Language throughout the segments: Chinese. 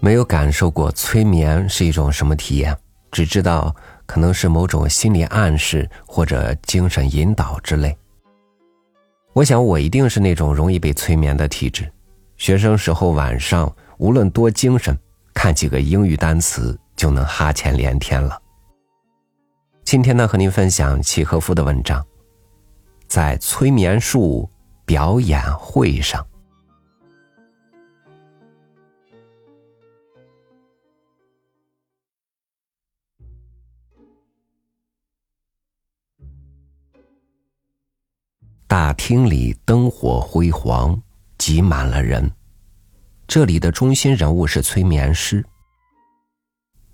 没有感受过催眠是一种什么体验，只知道可能是某种心理暗示或者精神引导之类。我想我一定是那种容易被催眠的体质。学生时候晚上无论多精神，看几个英语单词就能哈欠连天了。今天呢，和您分享契诃夫的文章，在催眠术表演会上。大厅里灯火辉煌，挤满了人。这里的中心人物是催眠师。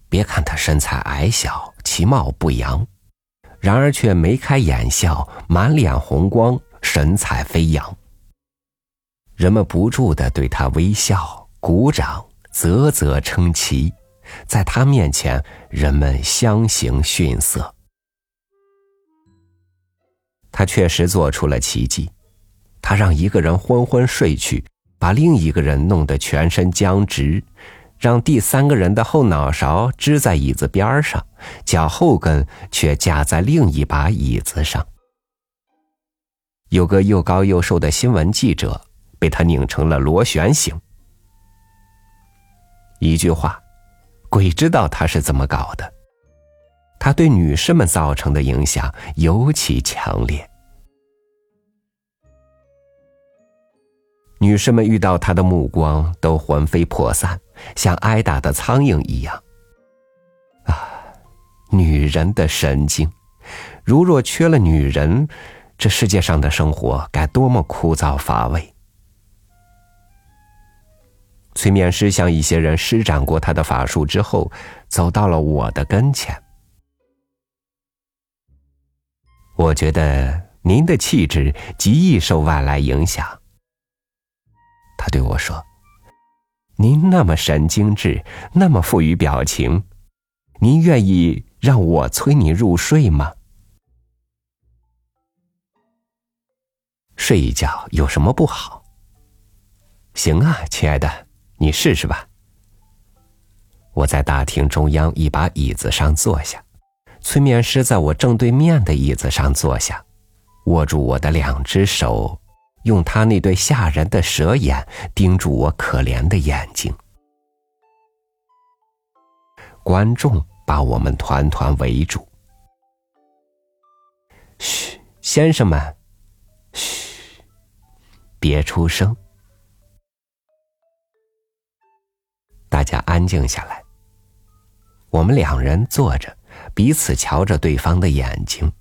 别看他身材矮小，其貌不扬，然而却眉开眼笑，满脸红光，神采飞扬。人们不住的对他微笑、鼓掌、啧啧称奇，在他面前，人们相形逊色。他确实做出了奇迹，他让一个人昏昏睡去，把另一个人弄得全身僵直，让第三个人的后脑勺支在椅子边上，脚后跟却架在另一把椅子上。有个又高又瘦的新闻记者被他拧成了螺旋形。一句话，鬼知道他是怎么搞的。他对女士们造成的影响尤其强烈。女士们遇到他的目光都魂飞魄散，像挨打的苍蝇一样。啊，女人的神经！如若缺了女人，这世界上的生活该多么枯燥乏味！催眠师向一些人施展过他的法术之后，走到了我的跟前。我觉得您的气质极易受外来影响。他对我说：“您那么神经质，那么富于表情，您愿意让我催你入睡吗？睡一觉有什么不好？行啊，亲爱的，你试试吧。”我在大厅中央一把椅子上坐下。催眠师在我正对面的椅子上坐下，握住我的两只手，用他那对吓人的蛇眼盯住我可怜的眼睛。观众把我们团团围住。嘘，先生们，嘘，别出声。大家安静下来。我们两人坐着。彼此瞧着对方的眼睛。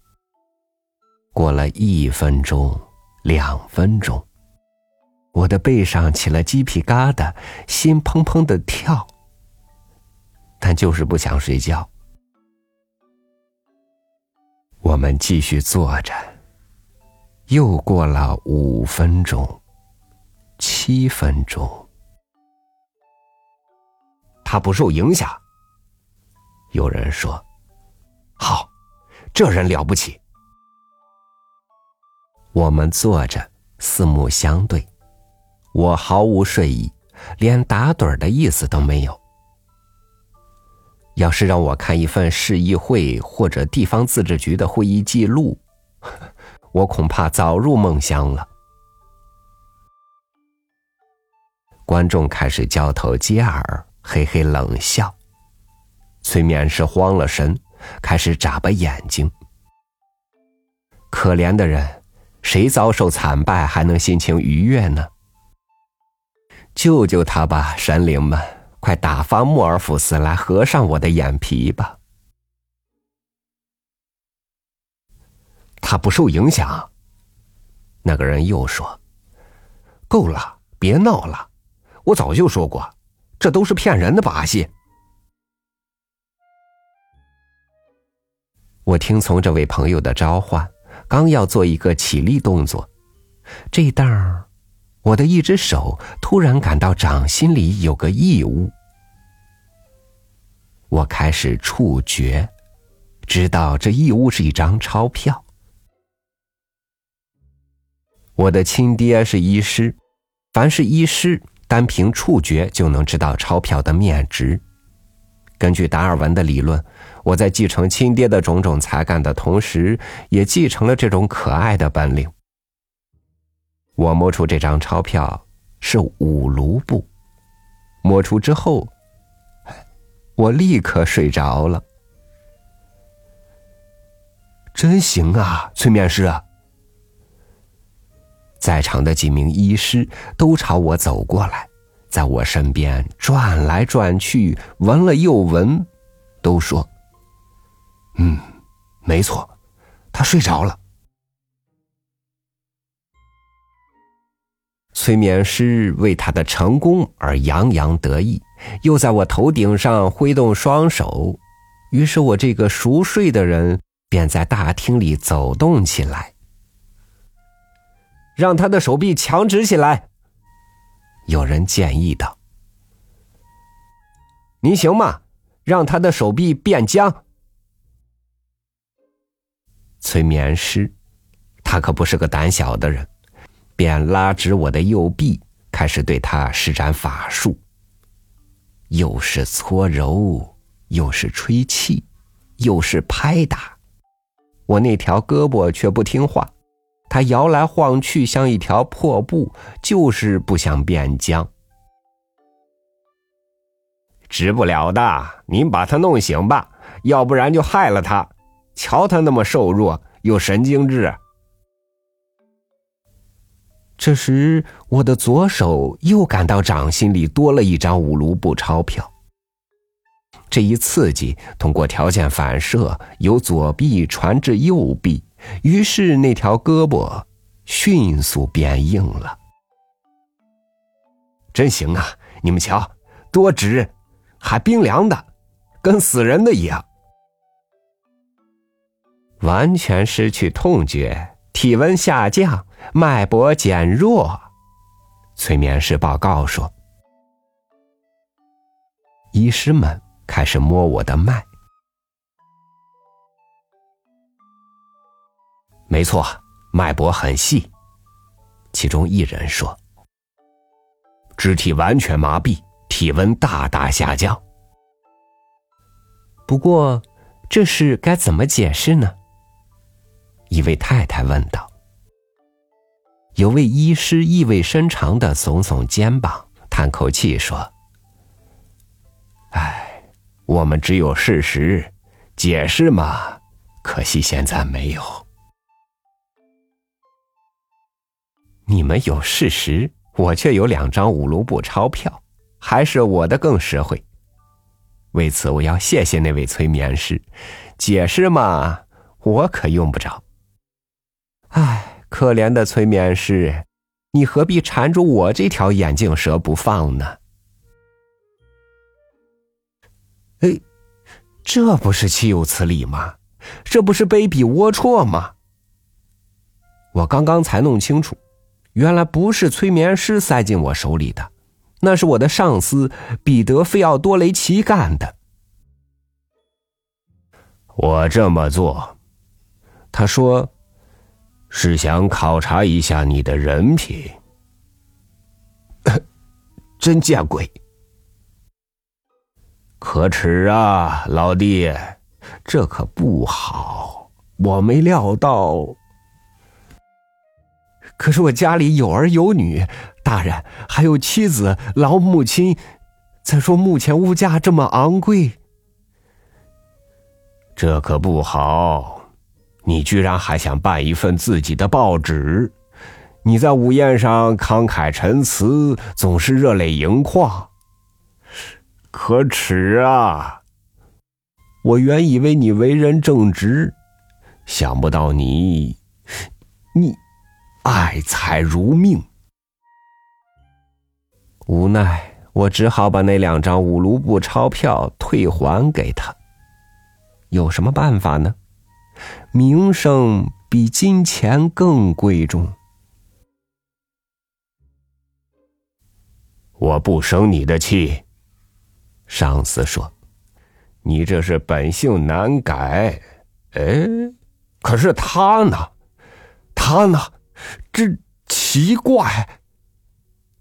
过了一分钟，两分钟，我的背上起了鸡皮疙瘩，心砰砰的跳，但就是不想睡觉。我们继续坐着。又过了五分钟，七分钟，他不受影响。有人说。好，这人了不起。我们坐着，四目相对，我毫无睡意，连打盹的意思都没有。要是让我看一份市议会或者地方自治局的会议记录，我恐怕早入梦乡了。观众开始交头接耳，嘿嘿冷笑。催眠师慌了神。开始眨巴眼睛。可怜的人，谁遭受惨败还能心情愉悦呢？救救他吧，神灵们！快打发莫尔福斯来合上我的眼皮吧。他不受影响。那个人又说：“够了，别闹了！我早就说过，这都是骗人的把戏。”我听从这位朋友的召唤，刚要做一个起立动作，这当儿，我的一只手突然感到掌心里有个异物。我开始触觉，知道这异物是一张钞票。我的亲爹是医师，凡是医师，单凭触觉就能知道钞票的面值。根据达尔文的理论，我在继承亲爹的种种才干的同时，也继承了这种可爱的本领。我摸出这张钞票是五卢布，摸出之后，我立刻睡着了。真行啊，催眠师！在场的几名医师都朝我走过来，在我身边转来转去，闻了又闻，都说：“嗯，没错，他睡着了。”催眠师为他的成功而洋洋得意，又在我头顶上挥动双手，于是我这个熟睡的人便在大厅里走动起来。让他的手臂强直起来，有人建议道：“您行吗？让他的手臂变僵。”催眠师，他可不是个胆小的人。便拉直我的右臂，开始对他施展法术。又是搓揉，又是吹气，又是拍打，我那条胳膊却不听话，它摇来晃去，像一条破布，就是不想变僵。直不了的，您把他弄醒吧，要不然就害了他。瞧他那么瘦弱，又神经质。这时，我的左手又感到掌心里多了一张五卢布钞票。这一刺激通过条件反射，由左臂传至右臂，于是那条胳膊迅速变硬了。真行啊！你们瞧，多直，还冰凉的，跟死人的一样，完全失去痛觉。体温下降，脉搏减弱。催眠师报告说：“医师们开始摸我的脉。没错，脉搏很细。其中一人说：‘肢体完全麻痹，体温大大下降。’不过，这事该怎么解释呢？”一位太太问道。有位医师意味深长的耸耸肩膀，叹口气说：“唉，我们只有事实，解释嘛，可惜现在没有。你们有事实，我却有两张五卢布钞票，还是我的更实惠。为此，我要谢谢那位催眠师。解释嘛，我可用不着。”唉，可怜的催眠师，你何必缠住我这条眼镜蛇不放呢？哎，这不是岂有此理吗？这不是卑鄙龌龊吗？我刚刚才弄清楚，原来不是催眠师塞进我手里的，那是我的上司彼得·费奥多雷奇干的。我这么做，他说。是想考察一下你的人品，真见鬼！可耻啊，老弟，这可不好。我没料到，可是我家里有儿有女，大人还有妻子、老母亲。再说目前物价这么昂贵，这可不好。你居然还想办一份自己的报纸？你在午宴上慷慨陈词，总是热泪盈眶，可耻啊！我原以为你为人正直，想不到你，你爱财如命。无奈，我只好把那两张五卢布钞票退还给他。有什么办法呢？名声比金钱更贵重。我不生你的气，上司说：“你这是本性难改。”哎，可是他呢？他呢？这奇怪，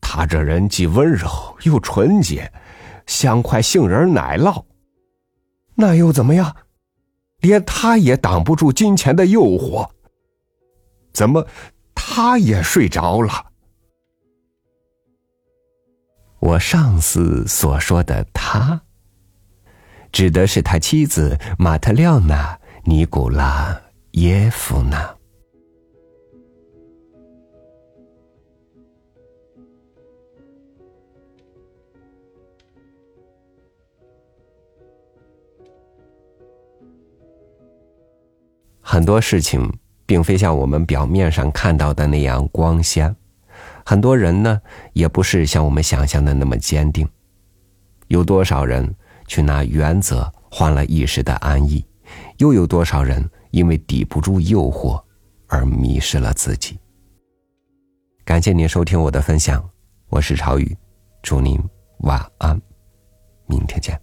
他这人既温柔又纯洁，像块杏仁奶酪。那又怎么样？连他也挡不住金钱的诱惑。怎么，他也睡着了？我上司所说的“他”，指的是他妻子马特廖娜·尼古拉耶夫娜。很多事情并非像我们表面上看到的那样光鲜，很多人呢也不是像我们想象的那么坚定。有多少人去拿原则换了一时的安逸，又有多少人因为抵不住诱惑而迷失了自己？感谢您收听我的分享，我是朝雨，祝您晚安，明天见。